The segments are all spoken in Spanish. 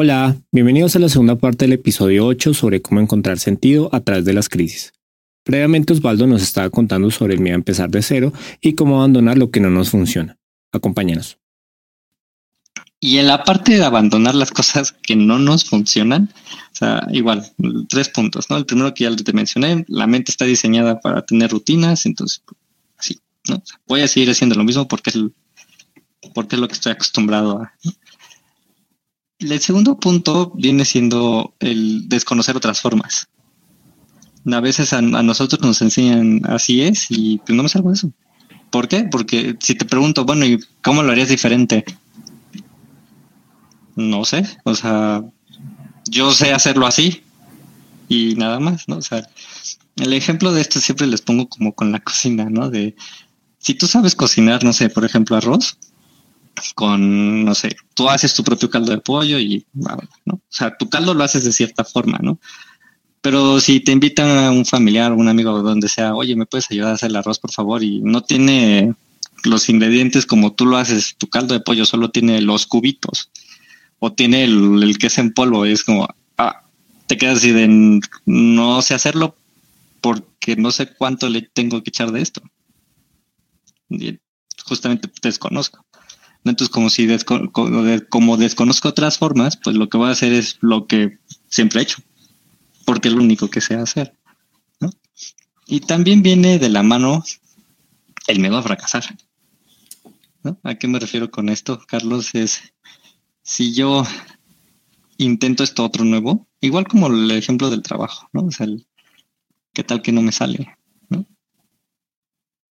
Hola, bienvenidos a la segunda parte del episodio 8 sobre cómo encontrar sentido a través de las crisis. Previamente Osvaldo nos estaba contando sobre el miedo a empezar de cero y cómo abandonar lo que no nos funciona. Acompáñanos. Y en la parte de abandonar las cosas que no nos funcionan, o sea, igual, tres puntos, ¿no? El primero que ya te mencioné, la mente está diseñada para tener rutinas, entonces, sí, ¿no? voy a seguir haciendo lo mismo porque es, porque es lo que estoy acostumbrado a. El segundo punto viene siendo el desconocer otras formas. A veces a, nosotros nos enseñan así es y pues no me salgo de eso. ¿Por qué? Porque si te pregunto, bueno, ¿y cómo lo harías diferente? No sé, o sea, yo sé hacerlo así y nada más, ¿no? O sea, el ejemplo de esto siempre les pongo como con la cocina, ¿no? De si tú sabes cocinar, no sé, por ejemplo, arroz, con, no sé, tú haces tu propio caldo de pollo y, ¿no? O sea, tu caldo lo haces de cierta forma, ¿no? Pero si te invitan a un familiar, un amigo, donde sea, oye, ¿me puedes ayudar a hacer el arroz, por favor? Y no tiene los ingredientes como tú lo haces, tu caldo de pollo solo tiene los cubitos o tiene el, el queso en polvo, y es como, ah, te quedas así de, no sé hacerlo porque no sé cuánto le tengo que echar de esto. Justamente desconozco. Entonces, como si como desconozco otras formas, pues lo que voy a hacer es lo que siempre he hecho, porque es lo único que sé hacer. Y también viene de la mano el miedo a fracasar. ¿A qué me refiero con esto, Carlos? Es si yo intento esto otro nuevo, igual como el ejemplo del trabajo, ¿no? O sea, ¿qué tal que no me sale? ¿no?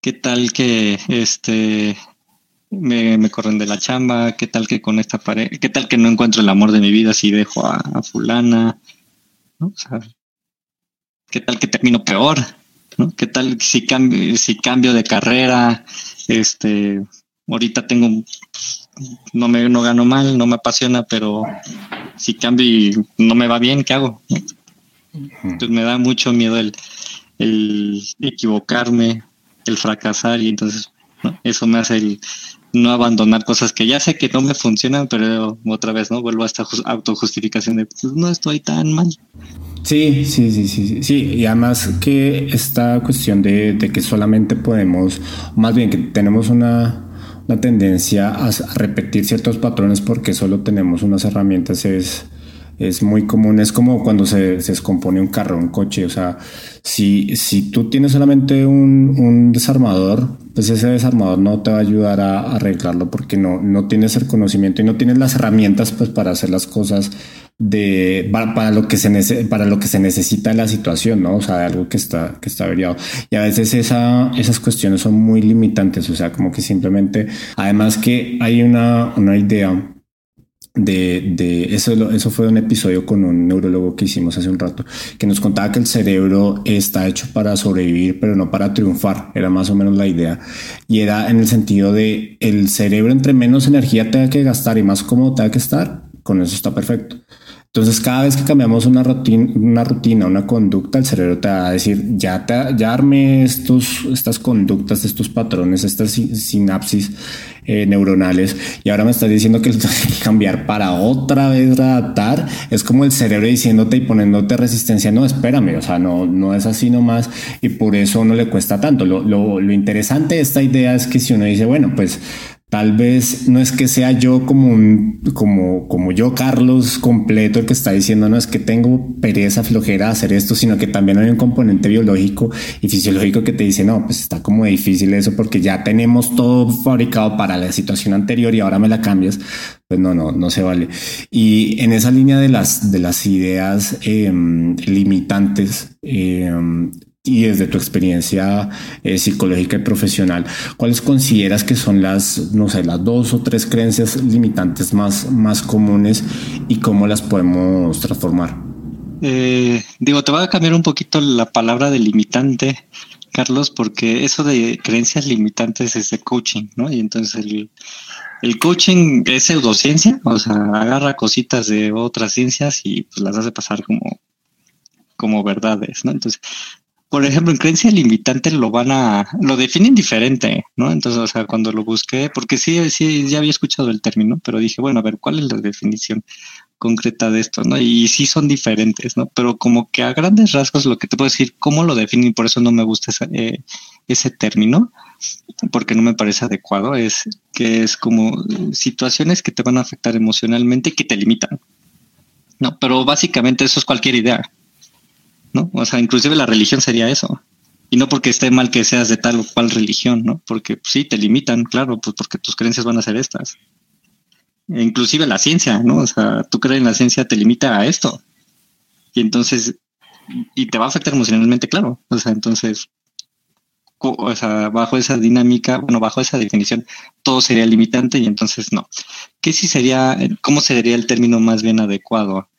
¿Qué tal que este me, corren de la chamba, qué tal que con esta pareja, qué tal que no encuentro el amor de mi vida si dejo a, fulana, ¿no? qué tal que termino peor, ¿no? ¿Qué tal si cambio, si cambio de carrera, este, ahorita tengo, no me, no gano mal, no me apasiona, pero si cambio y no me va bien, ¿qué hago? Entonces me da mucho miedo el, el equivocarme, el fracasar y entonces eso me hace el, no abandonar cosas que ya sé que no me funcionan, pero otra vez, ¿no? Vuelvo a esta autojustificación de, pues no estoy tan mal. Sí, sí, sí, sí, sí, y además que esta cuestión de, de que solamente podemos, más bien que tenemos una, una tendencia a repetir ciertos patrones porque solo tenemos unas herramientas es es muy común, es como cuando se, se, descompone un carro, un coche, o sea, si, si tú tienes solamente un, un, desarmador, pues ese desarmador no te va a ayudar a, arreglarlo porque no, no tienes el conocimiento y no tienes las herramientas pues para hacer las cosas de para, lo que se para lo que se necesita en la situación, ¿no? O sea, algo que está que está averiado. Y a veces esa, esas cuestiones son muy limitantes, o sea, como que simplemente además que hay una, una idea de, de, eso, eso fue un episodio con un neurólogo que hicimos hace un rato, que nos contaba que el cerebro está hecho para sobrevivir, pero no para triunfar. Era más o menos la idea. Y era en el sentido de el cerebro entre menos energía tenga que gastar y más cómodo tenga que estar, con eso está perfecto. Entonces, cada vez que cambiamos una rutina, una, conducta, el cerebro te va a decir, ya, te, ya arme estos, estas conductas, estos patrones, estas sinapsis eh, neuronales, y ahora me estás diciendo que que cambiar para otra vez adaptar. Es como el cerebro diciéndote y poniéndote resistencia, no, espérame, o sea, no, no es así nomás, y por eso no le cuesta tanto. Lo, lo, lo interesante de esta idea es que si uno dice, bueno, pues Tal vez no es que sea yo como un, como, como yo, Carlos, completo, el que está diciendo, no es que tengo pereza, flojera hacer esto, sino que también hay un componente biológico y fisiológico que te dice, no, pues está como difícil eso porque ya tenemos todo fabricado para la situación anterior y ahora me la cambias. Pues no, no, no se vale. Y en esa línea de las, de las ideas em, limitantes, em, y desde tu experiencia eh, psicológica y profesional, ¿cuáles consideras que son las, no sé, las dos o tres creencias limitantes más, más comunes y cómo las podemos transformar? Eh, digo, te voy a cambiar un poquito la palabra de limitante, Carlos, porque eso de creencias limitantes es de coaching, ¿no? Y entonces el, el coaching es pseudociencia, o sea, agarra cositas de otras ciencias y pues las hace pasar como, como verdades, ¿no? Entonces, por ejemplo, en creencia limitante lo van a, lo definen diferente, ¿no? Entonces, o sea, cuando lo busqué, porque sí, sí, ya había escuchado el término, pero dije, bueno, a ver, ¿cuál es la definición? concreta de esto, ¿no? Y sí son diferentes, ¿no? Pero como que a grandes rasgos lo que te puedo decir, cómo lo definen, por eso no me gusta eh, ese término, porque no me parece adecuado, es que es como situaciones que te van a afectar emocionalmente y que te limitan. No, pero básicamente eso es cualquier idea, ¿no? O sea, inclusive la religión sería eso. Y no porque esté mal que seas de tal o cual religión, ¿no? Porque pues, sí, te limitan, claro, pues porque tus creencias van a ser estas. E inclusive la ciencia, ¿no? O sea, tú crees en la ciencia te limita a esto. Y entonces, y te va a afectar emocionalmente, claro. O sea, entonces, o sea, bajo esa dinámica, bueno, bajo esa definición, todo sería limitante y entonces no. ¿Qué sí sería, cómo sería el término más bien adecuado?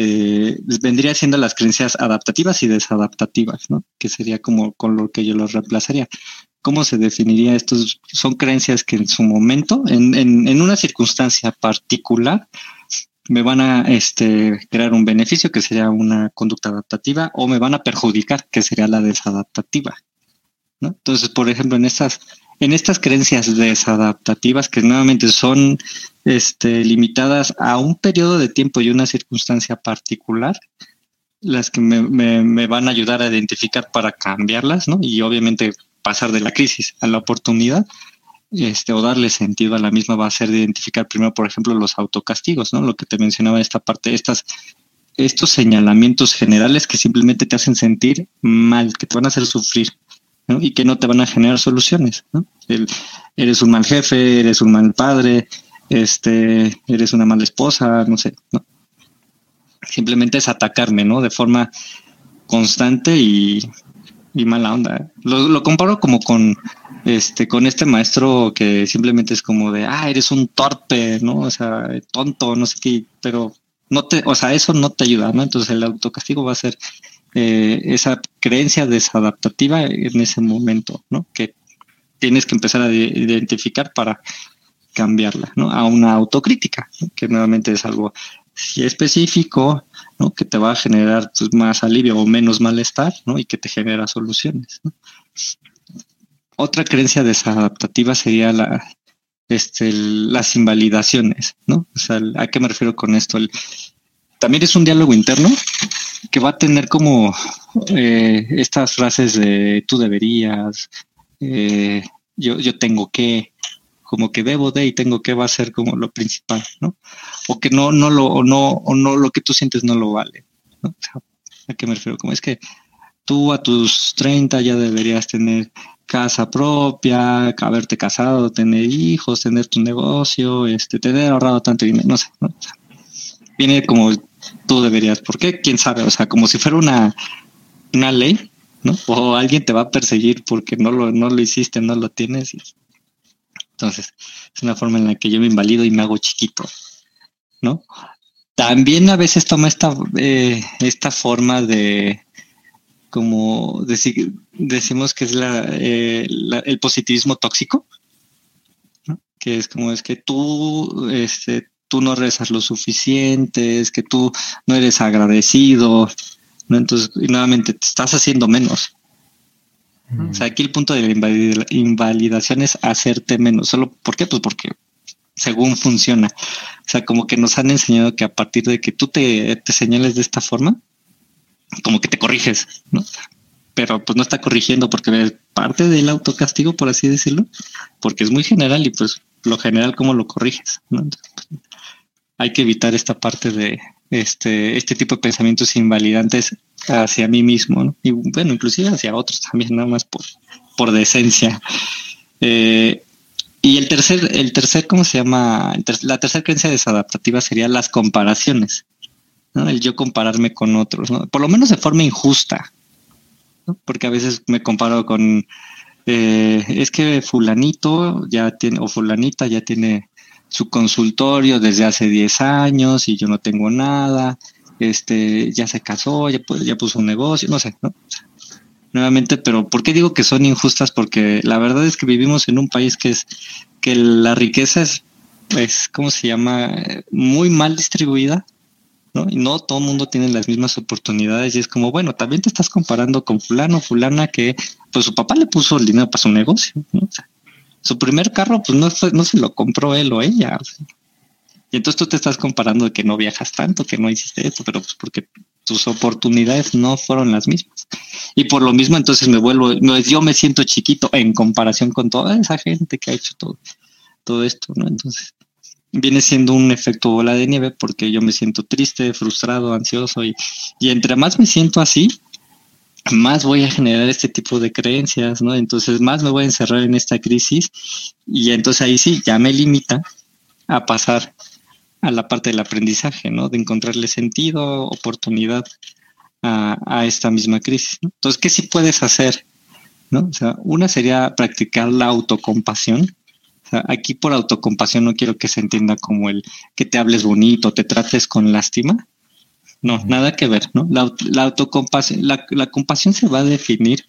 Eh, vendría siendo las creencias adaptativas y desadaptativas, ¿no? Que sería como con lo que yo los reemplazaría. ¿Cómo se definiría estos? Son creencias que en su momento, en, en, una circunstancia particular, me van a este, crear un beneficio, que sería una conducta adaptativa, o me van a perjudicar, que sería la desadaptativa. Entonces, por ejemplo, en estas, en estas creencias desadaptativas, que nuevamente son este, limitadas a un periodo de tiempo y una circunstancia particular, las que me, van a ayudar a identificar para cambiarlas, ¿no? Y obviamente pasar de la crisis a la oportunidad, este, o darle sentido a la misma va a ser de identificar primero, por ejemplo, los autocastigos, ¿no? Lo que te mencionaba esta parte, estas, estos señalamientos generales que simplemente te hacen sentir mal, que te van a hacer sufrir, Y que no te van a generar soluciones, ¿no? eres un mal jefe, eres un mal padre, este, eres una mala esposa, no sé, ¿no? Simplemente es atacarme, ¿no? De forma constante y, mala onda. Lo, lo, comparo como con este, con este maestro que simplemente es como de, ah, eres un torpe, ¿no? O sea, tonto, no sé qué, pero no te, o sea, eso no te ayuda, ¿no? Entonces el autocastigo va a ser eh, esa creencia desadaptativa en ese momento, ¿no? Que tienes que empezar a identificar para cambiarla, ¿no? A una autocrítica, que nuevamente es algo específico, ¿no? Que te va a generar pues, más alivio o menos malestar, ¿no? Y que te genera soluciones. Otra creencia desadaptativa sería la, este, las invalidaciones, ¿no? O sea, ¿a qué me refiero con esto? También es un diálogo interno que va a tener como eh, estas frases de tú deberías, eh, yo, yo tengo que, como que debo de y tengo que va a ser como lo principal, ¿no? O que no, no lo, o no, o no lo que tú sientes no lo vale. ¿A qué me refiero? Como es que tú a tus 30 ya deberías tener casa propia, haberte casado, tener hijos, tener tu negocio, este, tener ahorrado tanto dinero, no sé, viene como tú deberías, ¿por qué? ¿Quién sabe? O sea, como si fuera una, una ley, ¿no? O alguien te va a perseguir porque no lo, no lo hiciste, no lo tienes. Entonces, es una forma en la que yo me invalido y me hago chiquito, ¿no? También a veces toma esta, eh, esta forma de, como decimos que es eh, la, el positivismo tóxico, ¿no? que es como es que tú este, tú no rezas lo suficiente, es que tú no eres agradecido, ¿no? Entonces, nuevamente, te estás haciendo menos. O sea, aquí el punto de la invalidación es hacerte menos. ¿Solo por qué? Pues porque según funciona. O sea, como que nos han enseñado que a partir de que tú te, te señales de esta forma, como que te corriges, ¿no? Pero pues no está corrigiendo porque es parte del autocastigo, por así decirlo, porque es muy general y pues lo general, ¿cómo lo corriges? ¿no? Hay que evitar esta parte de este, este tipo de pensamientos invalidantes hacia mí mismo, y bueno, inclusive hacia otros también, nada más por, por decencia. Eh, y el tercer, el tercer, ¿cómo se llama? la tercera creencia desadaptativa sería las comparaciones, ¿no? el yo compararme con otros, ¿no? por lo menos de forma injusta, porque a veces me comparo con, eh, es que fulanito ya tiene, o fulanita ya tiene su consultorio desde hace 10 años y yo no tengo nada, este, ya se casó, ya, ya puso un negocio, no sé, ¿no? Nuevamente, pero ¿por qué digo que son injustas? Porque la verdad es que vivimos en un país que es, que la riqueza es, es ¿cómo se llama? Muy mal distribuida, ¿no? Y no todo el mundo tiene las mismas oportunidades y es como, bueno, también te estás comparando con fulano, fulana que, pues su papá le puso el dinero para su negocio, ¿no? Su primer carro, pues no, no se lo compró él o ella. Y entonces tú te estás comparando de que no viajas tanto, que no hiciste esto, pero pues porque tus oportunidades no fueron las mismas. Y por lo mismo entonces me vuelvo, no, yo me siento chiquito en comparación con toda esa gente que ha hecho todo, todo esto, ¿no? Entonces viene siendo un efecto bola de nieve porque yo me siento triste, frustrado, ansioso y, y entre más me siento así, más voy a generar este tipo de creencias, ¿no? Entonces más me voy a encerrar en esta crisis y entonces ahí sí ya me limita a pasar a la parte del aprendizaje, ¿no? De encontrarle sentido, oportunidad a, esta misma crisis. Entonces, ¿qué sí puedes hacer? ¿no? O sea, una sería practicar la autocompasión. O sea, aquí por autocompasión no quiero que se entienda como el que te hables bonito, te trates con lástima. No, nada que ver, ¿no? La, la autocompasión, la, la compasión se va a definir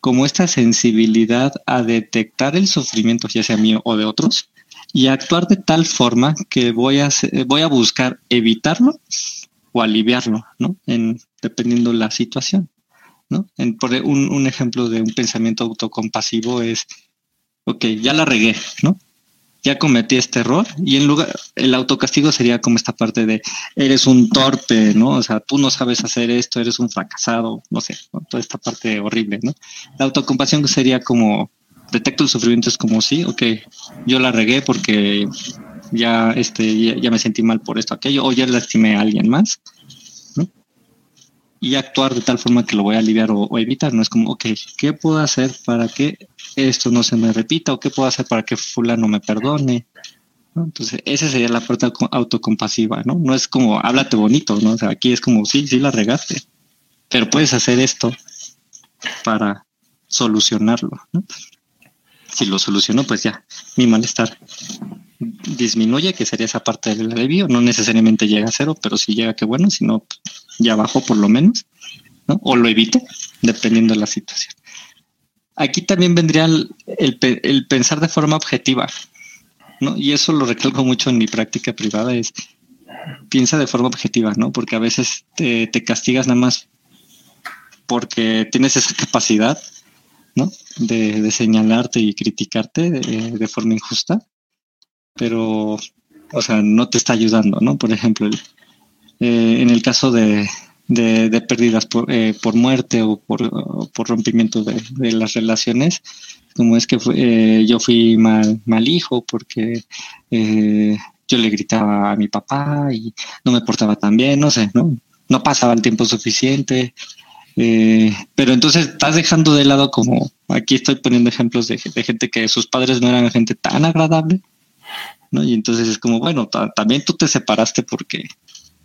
como esta sensibilidad a detectar el sufrimiento, ya sea mío o de otros, y actuar de tal forma que voy a, voy a buscar evitarlo o aliviarlo, ¿no? En, dependiendo la situación, ¿no? En, por un, un ejemplo de un pensamiento autocompasivo es, ok, ya la regué, ¿no? Ya cometí este error y en lugar, el autocastigo sería como esta parte de eres un torpe, ¿no? O sea, tú no sabes hacer esto, eres un fracasado, no sé, toda esta parte horrible, ¿no? La autocompasión sería como detecto el sufrimiento es como sí, ok, yo la regué porque ya, este, ya, me sentí mal por esto, aquello, o ya lastimé a alguien más. Y actuar de tal forma que lo voy a aliviar o, evitar, no es como, ok, ¿qué puedo hacer para que esto no se me repita? ¿O qué puedo hacer para que fulano me perdone? Entonces, esa sería la parte autocompasiva, ¿no? No es como, háblate bonito, ¿no? O sea, aquí es como, sí, sí la regaste, pero puedes hacer esto para solucionarlo, ¿no? si lo soluciono, pues ya mi malestar disminuye, que sería esa parte del alivio. No necesariamente llega a cero, pero si llega, que bueno, si no, ya bajó por lo menos, ¿no? O lo evito, dependiendo de la situación. Aquí también vendría el, pensar de forma objetiva, ¿no? Y eso lo recalco mucho en mi práctica privada, es piensa de forma objetiva, ¿no? Porque a veces te, castigas nada más porque tienes esa capacidad ¿no? De, señalarte y criticarte de, forma injusta, pero, o sea, no te está ayudando, ¿no? Por ejemplo, eh, en el caso de, de, pérdidas por, eh, por, muerte o por, por rompimiento de, las relaciones, como es que eh, yo fui mal, mal hijo porque yo le gritaba a mi papá y no me portaba tan bien, no sé, ¿no? No pasaba el tiempo suficiente, eh, pero entonces estás dejando de lado como, aquí estoy poniendo ejemplos de, gente que sus padres no eran gente tan agradable, ¿no? Y entonces es como, bueno, también tú te separaste porque,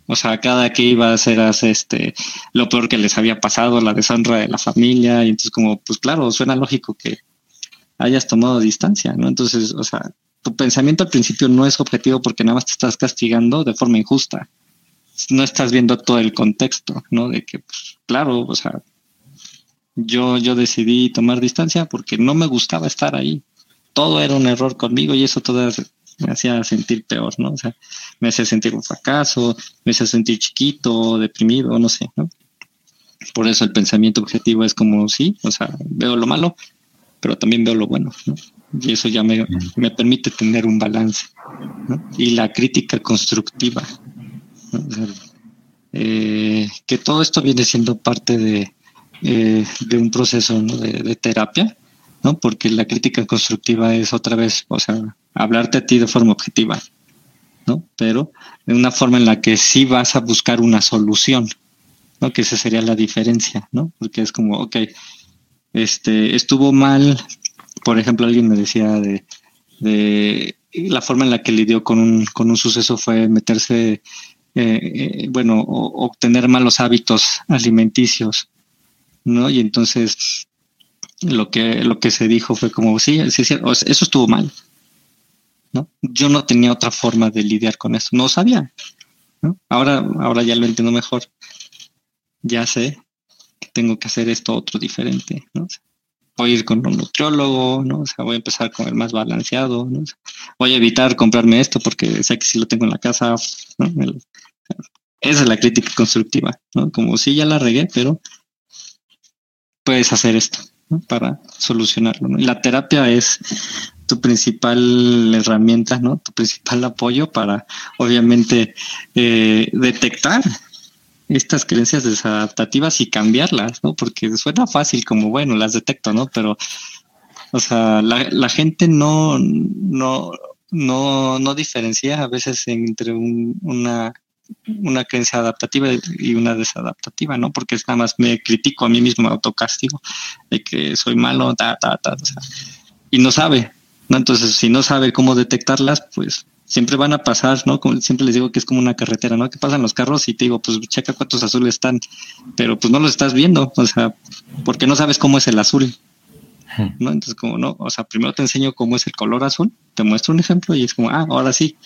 o sea, cada que ibas eras este, lo peor que les había pasado, la deshonra de la familia, y entonces como, pues claro, suena lógico que hayas tomado distancia, ¿no? Entonces, o sea, tu pensamiento al principio no es objetivo porque nada más te estás castigando de forma injusta no estás viendo todo el contexto, ¿no? De que, pues, claro, o sea, yo, yo decidí tomar distancia porque no me gustaba estar ahí. Todo era un error conmigo y eso todo me hacía sentir peor, ¿no? O sea, me hacía sentir un fracaso, me hacía sentir chiquito, deprimido, no sé, ¿no? Por eso el pensamiento objetivo es como, sí, o sea, veo lo malo, pero también veo lo bueno, ¿no? Y eso ya me, me permite tener un balance, ¿no? Y la crítica constructiva, eh, que todo esto viene siendo parte de, eh, de un proceso de, terapia, ¿no? Porque la crítica constructiva es otra vez, o sea, hablarte a ti de forma objetiva, ¿no? Pero de una forma en la que sí vas a buscar una solución, ¿no? Que esa sería la diferencia, ¿no? Porque es como, ok, este, estuvo mal, por ejemplo, alguien me decía de, de la forma en la que lidió con un, con un suceso fue meterse eh, eh, bueno, obtener malos hábitos alimenticios, ¿no? Y entonces lo que, lo que se dijo fue como, sí, sí, eso estuvo mal, ¿no? Yo no tenía otra forma de lidiar con eso, no sabía, ¿no? Ahora, ahora ya lo entiendo mejor, ya sé que tengo que hacer esto otro diferente, ¿no? voy a ir con un nutriólogo, ¿no? O sea, voy a empezar a comer más balanceado, ¿no? voy a evitar comprarme esto porque sé que si lo tengo en la casa, ¿no? esa es la crítica constructiva, ¿no? Como si ya la regué, pero puedes hacer esto para solucionarlo. ¿no? Y la terapia es tu principal herramienta, ¿no? Tu principal apoyo para, obviamente, eh, detectar estas creencias desadaptativas y cambiarlas, ¿no? Porque suena fácil como, bueno, las detecto, ¿no? Pero, o sea, la, gente no, no, no, no diferencia a veces entre una, una creencia adaptativa y una desadaptativa, ¿no? Porque es nada más me critico a mí mismo, me autocastigo de que soy malo, ta, ta, ta, o sea, y no sabe, ¿no? Entonces, si no sabe cómo detectarlas, pues siempre van a pasar, ¿no? Como siempre les digo que es como una carretera, ¿no? Que pasan los carros y te digo, pues checa cuántos azules están, pero pues no los estás viendo, o sea, porque no sabes cómo es el azul, ¿no? Entonces, como no, o sea, primero te enseño cómo es el color azul, te muestro un ejemplo y es como, ah, ahora sí,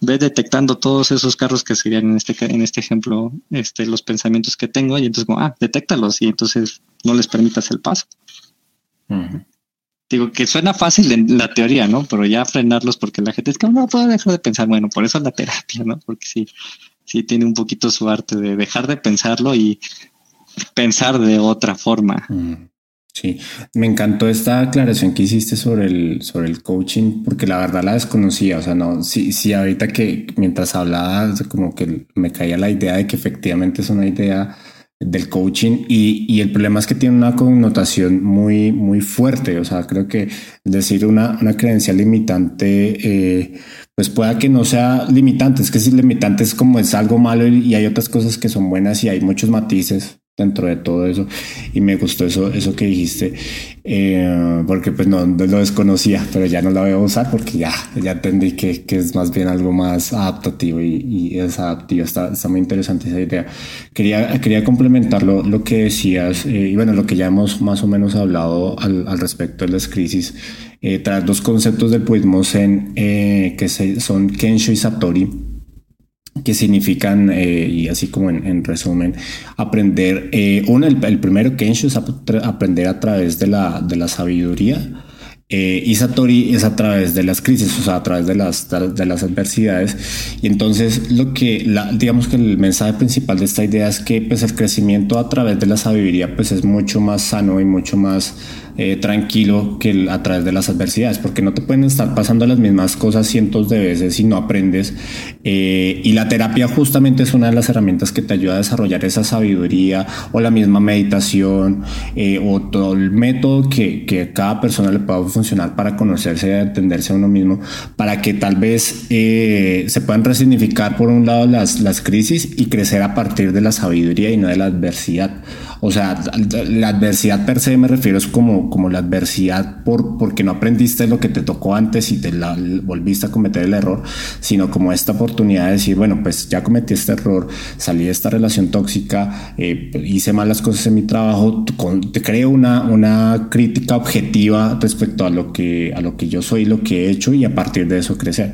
ve detectando todos esos carros que serían en este, en este ejemplo, este, los pensamientos que tengo y entonces como, ah, detéctalos y entonces no les permitas el paso. Digo que suena fácil en la teoría, ¿no? Pero ya frenarlos porque la gente es que no puedo dejar de pensar. Bueno, por eso es la terapia, ¿no? Porque sí, sí tiene un poquito su arte de dejar de pensarlo y pensar de otra forma. Sí, me encantó esta aclaración que hiciste sobre el, sobre el coaching, porque la verdad la desconocía. O sea, no, sí, sí, ahorita que mientras hablaba, como que me caía la idea de que efectivamente es una idea del coaching y, y, el problema es que tiene una connotación muy, muy fuerte. O sea, creo que decir una, una creencia limitante, eh, pues pueda que no sea limitante. Es que si limitante es como es algo malo y hay otras cosas que son buenas y hay muchos matices dentro de todo eso. Y me gustó eso eso que dijiste eh, porque pues no, lo desconocía pero ya no la voy a usar porque ya ya entendí que, que es más bien algo más adaptativo y, y es adaptivo. Está, está, muy interesante esa idea. Quería quería complementar lo, que decías eh, y bueno lo que ya hemos más o menos hablado al, al respecto de las crisis eh, tras dos conceptos del budismo zen eh, que se, son Kensho y Satori que significan, eh, y así como en, resumen, aprender, eh, uno, el, primero Kensho es aprender a través de la, de la sabiduría, eh, y Satori es a través de las crisis, o sea, a través de las, de las adversidades. Y entonces, lo que, la, digamos que el mensaje principal de esta idea es que pues, el crecimiento a través de la sabiduría pues, es mucho más sano y mucho más eh, tranquilo que a través de las adversidades, porque no te pueden estar pasando las mismas cosas cientos de veces si no aprendes. Eh, y la terapia justamente es una de las herramientas que te ayuda a desarrollar esa sabiduría o la misma meditación eh, o todo el método que, que cada persona le pueda funcionar para conocerse y entenderse a uno mismo, para que tal vez se puedan resignificar por un lado las, las crisis y crecer a partir de la sabiduría y no de la adversidad. O sea, la adversidad per se me refiero es como, como la adversidad por, porque no aprendiste lo que te tocó antes y te la volviste a cometer el error, sino como esta oportunidad de decir, bueno, pues ya cometí este error, salí de esta relación tóxica, eh, hice malas cosas en mi trabajo, te creo una, una crítica objetiva respecto a lo, que, a lo que yo soy, lo que he hecho y a partir de eso crecer.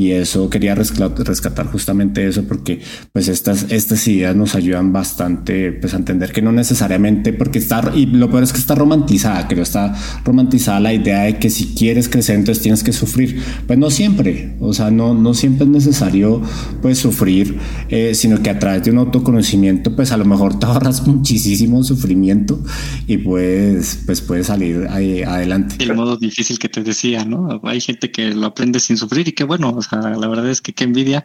Y eso quería rescatar justamente eso porque pues estas, estas ideas nos ayudan bastante pues a entender que no necesariamente porque está, y lo peor es que está romantizada, creo, está romantizada la idea de que si quieres crecer entonces tienes que sufrir. Pues no siempre, o sea, no, no siempre es necesario pues sufrir, eh, sino que a través de un autoconocimiento pues a lo mejor te ahorras muchísimo sufrimiento y pues, pues puedes salir adelante. El modo difícil que te decía, ¿no? Hay gente que lo aprende sin sufrir y que bueno, sea, la verdad es que qué envidia.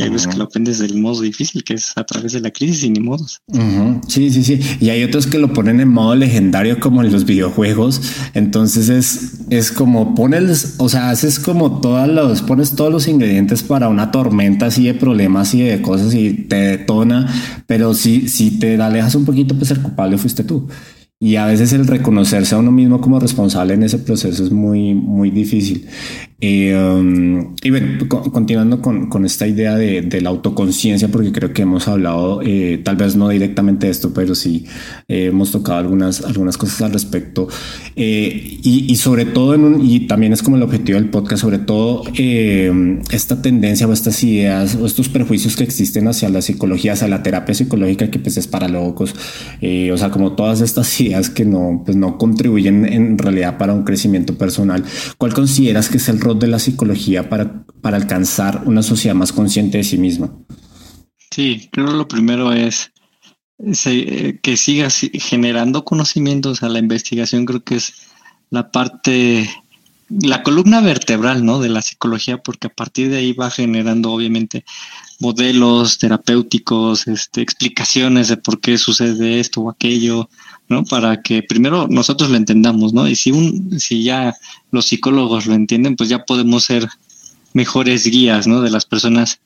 Y hay veces que lo aprendes del modo difícil, que es a través de la crisis y ni modos. Sí, sí, sí. Y hay otros que lo ponen en modo legendario, como en los videojuegos. Entonces es, es como pones, o sea, haces como todos los, pones todos los ingredientes para una tormenta así de problemas y de cosas y te detona. Pero si, si te alejas un poquito, pues el culpable fuiste tú. Y a veces el reconocerse a uno mismo como responsable en ese proceso es muy, muy difícil. Eh, um, y bueno, continuando con, con, esta idea de, de, la autoconciencia, porque creo que hemos hablado, eh, tal vez no directamente de esto, pero sí eh, hemos tocado algunas, algunas cosas al respecto. Eh, y, y, sobre todo, en un, y también es como el objetivo del podcast, sobre todo eh, esta tendencia o estas ideas o estos prejuicios que existen hacia la psicología, hacia la terapia psicológica, que pues es para locos, o sea, como todas estas ideas que no, pues no contribuyen en realidad para un crecimiento personal. ¿Cuál consideras que es el de la psicología para, para alcanzar una sociedad más consciente de sí misma? Sí, creo lo primero es que sigas generando conocimientos a la investigación, creo que es la parte la columna vertebral, ¿no? De la psicología, porque a partir de ahí va generando, obviamente, modelos terapéuticos, este, explicaciones de por qué sucede esto o aquello, ¿no? Para que primero nosotros lo entendamos, ¿no? Y si un, si ya los psicólogos lo entienden, pues ya podemos ser mejores guías, ¿no? De las personas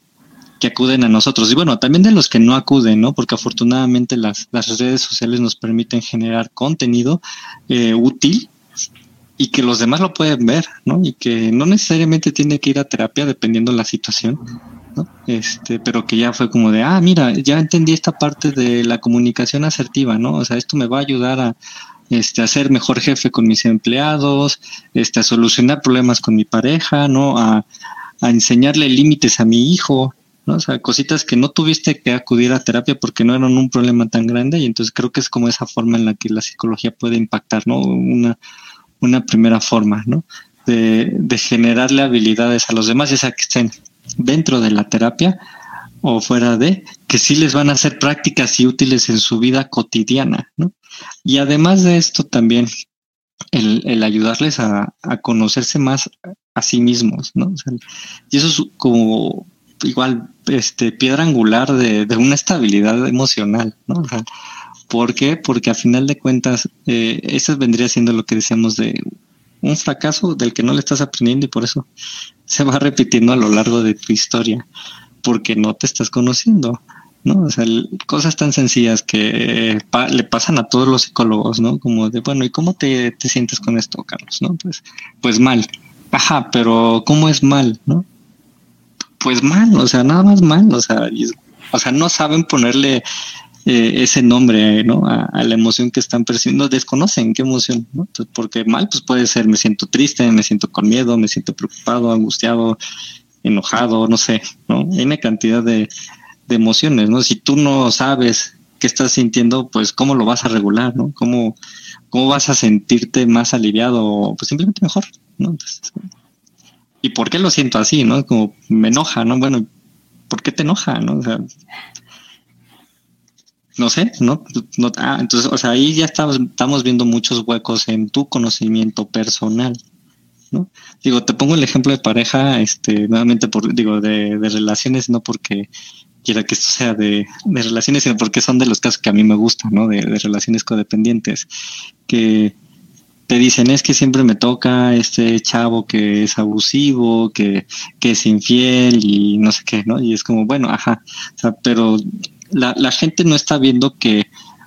que acuden a nosotros. Y bueno, también de los que no acuden, ¿no? Porque afortunadamente las, las redes sociales nos permiten generar contenido eh, útil y que los demás lo pueden ver, ¿no? Y que no necesariamente tiene que ir a terapia dependiendo de la situación, ¿no? Este, pero que ya fue como de, ah, mira, ya entendí esta parte de la comunicación asertiva, ¿no? O sea, esto me va a ayudar a, este, a ser mejor jefe con mis empleados, este, a solucionar problemas con mi pareja, ¿no? A, a enseñarle límites a mi hijo, ¿no? O sea, cositas que no tuviste que acudir a terapia porque no eran un problema tan grande y entonces creo que es como esa forma en la que la psicología puede impactar, ¿no? Una, una primera forma, ¿no? De, de generarle habilidades a los demás, ya sea que estén dentro de la terapia o fuera de, que sí les van a hacer prácticas y útiles en su vida cotidiana, ¿no? Y además de esto también, el, el ayudarles a, a, conocerse más a sí mismos, ¿no? Y eso es como igual este piedra angular de, de una estabilidad emocional, ¿no? O sea, ¿Por qué? Porque a final de cuentas, eh, eso vendría siendo lo que decíamos de un fracaso del que no le estás aprendiendo y por eso se va repitiendo a lo largo de tu historia, porque no te estás conociendo, ¿no? O sea, cosas tan sencillas que pa le pasan a todos los psicólogos, ¿no? Como de, bueno, ¿y cómo te, te sientes con esto, Carlos? ¿No? Pues, pues mal. Ajá, pero ¿cómo es mal, no? Pues mal, o sea, nada más mal, o sea, o sea, no saben ponerle eh, ese nombre ¿no? A, la emoción que están percibiendo, desconocen qué emoción, ¿no? Porque mal pues puede ser me siento triste, me siento con miedo, me siento preocupado, angustiado, enojado, no sé, ¿no? Hay una cantidad de, emociones, ¿no? Si tú no sabes qué estás sintiendo, pues cómo lo vas a regular, ¿no? ¿Cómo, cómo vas a sentirte más aliviado o pues simplemente mejor, ¿no? ¿Y por qué lo siento así, no? Como me enoja, ¿no? Bueno, ¿por qué te enoja, no? O sea, no sé, ¿no? no ah, entonces, o sea, ahí ya estamos, estamos viendo muchos huecos en tu conocimiento personal, ¿no? Digo, te pongo el ejemplo de pareja, este, nuevamente por, digo, de, de relaciones, no porque quiera que esto sea de, de, relaciones, sino porque son de los casos que a mí me gustan, ¿no? De, de relaciones codependientes, que te dicen es que siempre me toca este chavo que es abusivo, que, que es infiel y no sé qué, ¿no? Y es como, bueno, ajá, o sea, pero la, la gente no está viendo que,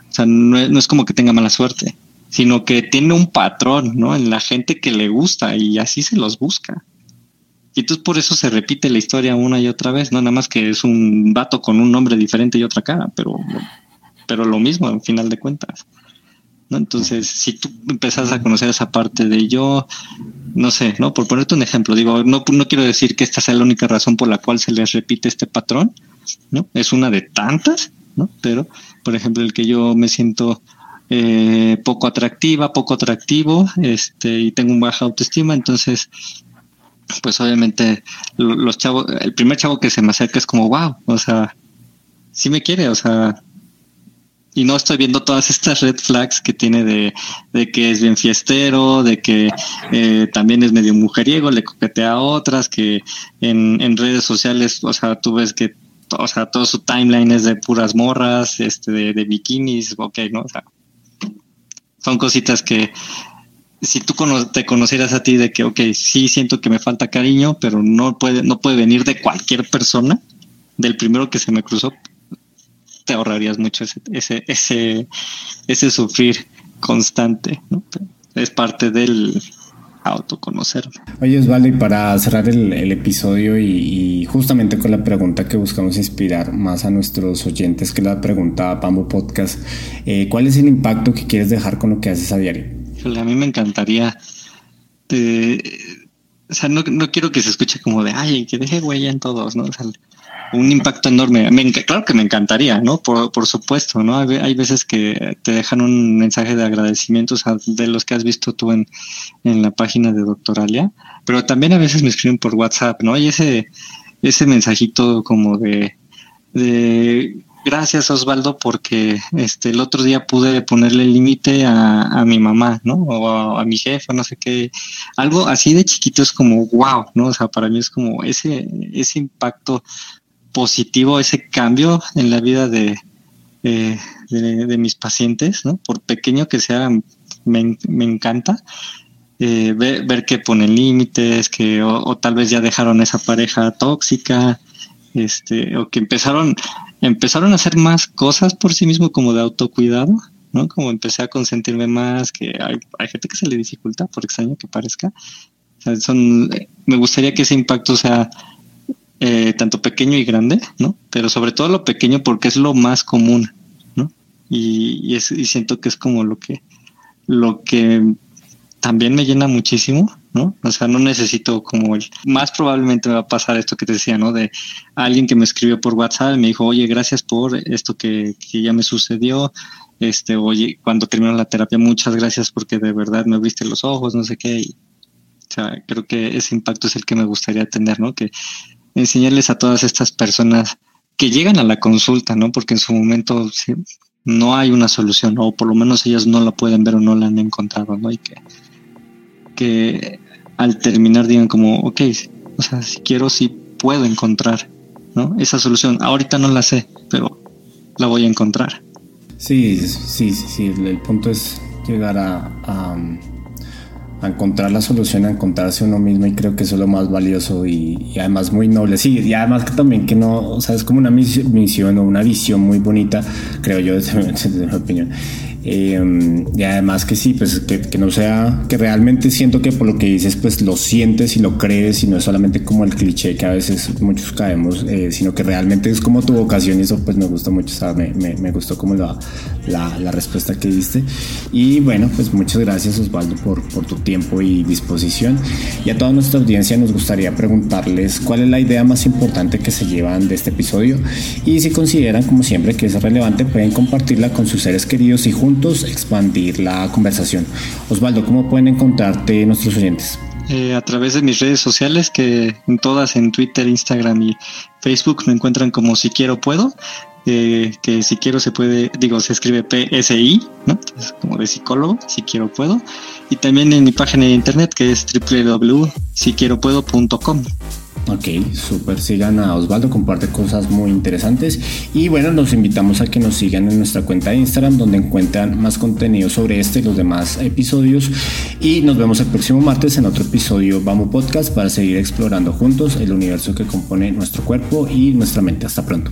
o sea, no es, no es, como que tenga mala suerte, sino que tiene un patrón, ¿no? En la gente que le gusta y así se los busca. Y entonces por eso se repite la historia una y otra vez, no nada más que es un vato con un nombre diferente y otra cara, pero, pero lo mismo al final de cuentas. ¿no? Entonces, si tú empezás a conocer esa parte de yo, no sé, ¿no? Por ponerte un ejemplo, digo, no, no quiero decir que esta sea la única razón por la cual se les repite este patrón, ¿no? Es una de tantas, ¿no? Pero, por ejemplo, el que yo me siento eh, poco atractiva, poco atractivo, este, y tengo un baja autoestima, entonces, pues obviamente los chavos, el primer chavo que se me acerca es como, wow, o sea, sí me quiere, o sea, y no estoy viendo todas estas red flags que tiene de, de que es bien fiestero, de que eh, también es medio mujeriego, le coquetea a otras, que en, en redes sociales, o sea, tú ves que o sea, todo su timeline es de puras morras, este, de, de bikinis, ok, ¿no? O sea, son cositas que si tú te conocieras a ti de que, ok, sí siento que me falta cariño, pero no puede, no puede venir de cualquier persona, del primero que se me cruzó, te ahorrarías mucho ese, ese, ese, ese sufrir constante, ¿no? Es parte del, autoconocerme. Oye, Osvaldo, y para cerrar el, el episodio y, y, justamente con la pregunta que buscamos inspirar más a nuestros oyentes, que la pregunta Pambo Podcast, eh, ¿cuál es el impacto que quieres dejar con lo que haces a diario? A mí me encantaría, de, o sea, no, no, quiero que se escuche como de, ay, que deje huella en todos, ¿no? O sea, un impacto enorme. Me, claro que me encantaría, ¿no? Por, por supuesto, ¿no? Hay, hay, veces que te dejan un mensaje de agradecimiento de los que has visto tú en, en la página de Doctoralia, pero también a veces me escriben por WhatsApp, ¿no? Y ese, ese mensajito como de, de gracias Osvaldo porque este el otro día pude ponerle límite a, mi mamá, ¿no? O a, mi jefa, no sé qué. Algo así de chiquito es como wow, ¿no? O sea, para mí es como ese, ese impacto positivo, ese cambio en la vida de, de, mis pacientes, ¿no? Por pequeño que sea, me, me encanta. Eh, ver, que ponen límites, que o, tal vez ya dejaron esa pareja tóxica, este, o que empezaron, empezaron a hacer más cosas por sí mismo como de autocuidado, ¿no? Como empecé a consentirme más, que hay, hay gente que se le dificulta, por extraño que parezca. son, me gustaría que ese impacto sea eh, tanto pequeño y grande, ¿no? Pero sobre todo lo pequeño porque es lo más común, ¿no? Y, y, es, y siento que es como lo que, lo que también me llena muchísimo, ¿no? O sea, no necesito como el... Más probablemente me va a pasar esto que te decía, ¿no? De alguien que me escribió por WhatsApp y me dijo, oye, gracias por esto que, ya me sucedió. Este, oye, cuando terminó la terapia, muchas gracias porque de verdad me abriste los ojos, no sé qué. o sea, creo que ese impacto es el que me gustaría tener, ¿no? Que enseñarles a todas estas personas que llegan a la consulta, ¿no? Porque en su momento no hay una solución, o por lo menos ellas no la pueden ver o no la han encontrado, ¿no? Y que que al terminar digan como, ok, o sea, si quiero, sí puedo encontrar, ¿no? Esa solución. Ahorita no la sé, pero la voy a encontrar. Sí, sí, sí, sí. El punto es llegar a, a, encontrar la solución, a encontrarse uno mismo y creo que eso es lo más valioso y, además muy noble. Sí, y además que también que no, o sea, es como una misión o una visión muy bonita, creo yo, desde mi opinión. Eh, y además que sí, pues que, no sea, que realmente siento que por lo que dices, pues lo sientes y lo crees y no es solamente como el cliché que a veces muchos caemos, eh, sino que realmente es como tu vocación y eso pues me gusta mucho, o me, me, gustó como la, la, respuesta que diste. Y bueno, pues muchas gracias Osvaldo por, por tu tiempo y disposición. Y a toda nuestra audiencia nos gustaría preguntarles cuál es la idea más importante que se llevan de este episodio y si consideran como siempre que es relevante pueden compartirla con sus seres queridos y juntos expandir la conversación. Osvaldo, ¿cómo pueden encontrarte nuestros oyentes? Eh, a través de mis redes sociales, que en todas, en Twitter, Instagram y Facebook, me encuentran como si quiero puedo. Eh, que si quiero se puede, digo, se escribe PSI, ¿no? como de psicólogo, si quiero puedo. Y también en mi página de internet que es www.siquieropuedo.com. Ok, súper. Sigan a Osvaldo, comparte cosas muy interesantes. Y bueno, los invitamos a que nos sigan en nuestra cuenta de Instagram, donde encuentran más contenido sobre este y los demás episodios. Y nos vemos el próximo martes en otro episodio Vamos Podcast para seguir explorando juntos el universo que compone nuestro cuerpo y nuestra mente. Hasta pronto.